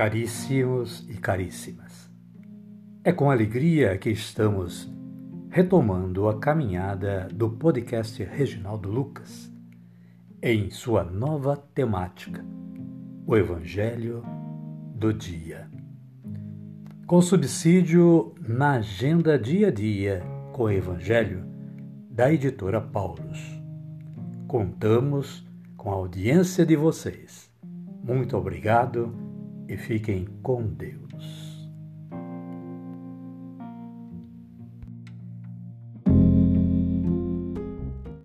Caríssimos e caríssimas, é com alegria que estamos retomando a caminhada do podcast Reginaldo Lucas em sua nova temática, o Evangelho do Dia. Com subsídio na agenda dia a dia com o Evangelho da editora Paulus. Contamos com a audiência de vocês. Muito obrigado e fiquem com Deus.